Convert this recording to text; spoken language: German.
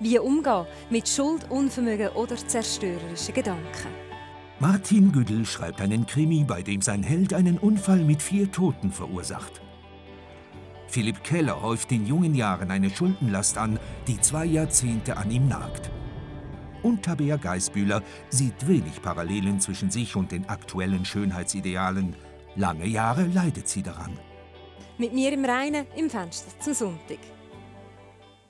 Wie umgehen mit Schuld, Unvermögen oder zerstörerischen Gedanken. Martin Güdel schreibt einen Krimi, bei dem sein Held einen Unfall mit vier Toten verursacht. Philipp Keller häuft in jungen Jahren eine Schuldenlast an, die zwei Jahrzehnte an ihm nagt. Und Tabea Geisbühler sieht wenig Parallelen zwischen sich und den aktuellen Schönheitsidealen. Lange Jahre leidet sie daran. Mit mir im Reinen im Fenster zum Sonntag.